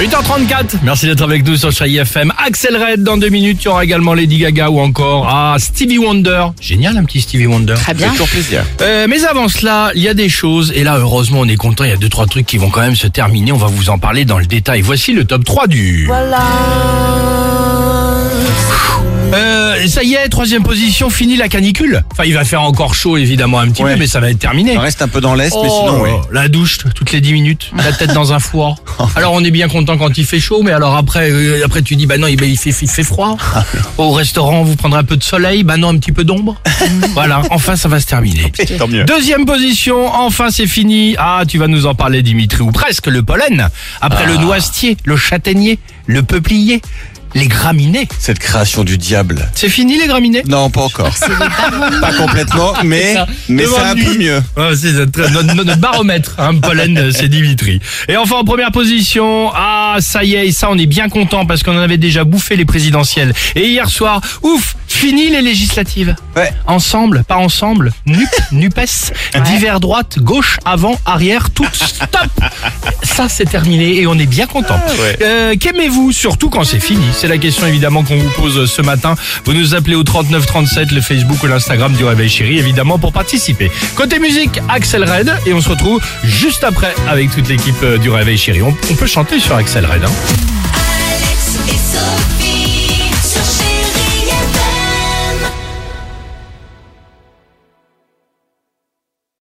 8h34, merci d'être avec nous sur Chai FM. Axel Red dans deux minutes, il y aura également Lady Gaga ou encore ah, Stevie Wonder. Génial un petit Stevie Wonder. Très bien. toujours plaisir. Euh, mais avant cela, il y a des choses, et là heureusement on est content, il y a deux trois trucs qui vont quand même se terminer, on va vous en parler dans le détail. Voici le top 3 du... Euh, ça y est, troisième position, fini la canicule. Enfin, il va faire encore chaud évidemment un petit Ouais. peu, mais ça va être terminé. On reste un peu dans l'est, mais Oh, sinon, oui. La douche toutes les 10 minutes, la tête dans un four. Alors on est bien content quand il fait chaud, mais alors après, euh, après tu dis bah non, il, il fait, il fait froid. Au restaurant, vous prendrez un peu de soleil, bah non, un petit peu d'ombre. voilà, enfin ça va se terminer. Tant mieux. Deuxième position, enfin c'est fini. Ah, tu vas nous en parler Dimitri, ou presque le pollen. Après le noisetier, le châtaignier, le peuplier, les graminées. Cette création du diable. C'est fini les graminées? Non, pas encore. pas complètement, mais, ça. mais c'est un peu mieux. Ouais, c'est notre, notre- notre baromètre, hein, pollen, euh, c'est Dimitri. Et enfin en première position, ah ça y est, ça on est bien content parce qu'on en avait déjà bouffé les présidentielles. Et hier soir, ouf, fini les législatives. Ouais. Ensemble, pas ensemble, nup, nupes, divers droite, gauche, avant, arrière, tout stop. Ça c'est terminé et on est bien content. ouais. Euh, Qu'aimez-vous surtout quand c'est fini? C'est la question évidemment qu'on vous pose ce matin. Vous nous appelez au 39 37, le Facebook ou l'Instagram du Réveil Chéri évidemment pour participer. Côté musique, Axel Red et on se retrouve juste après avec toute l'équipe euh, du Réveil Chéri. On, on peut chanter sur Axel Red. Hein.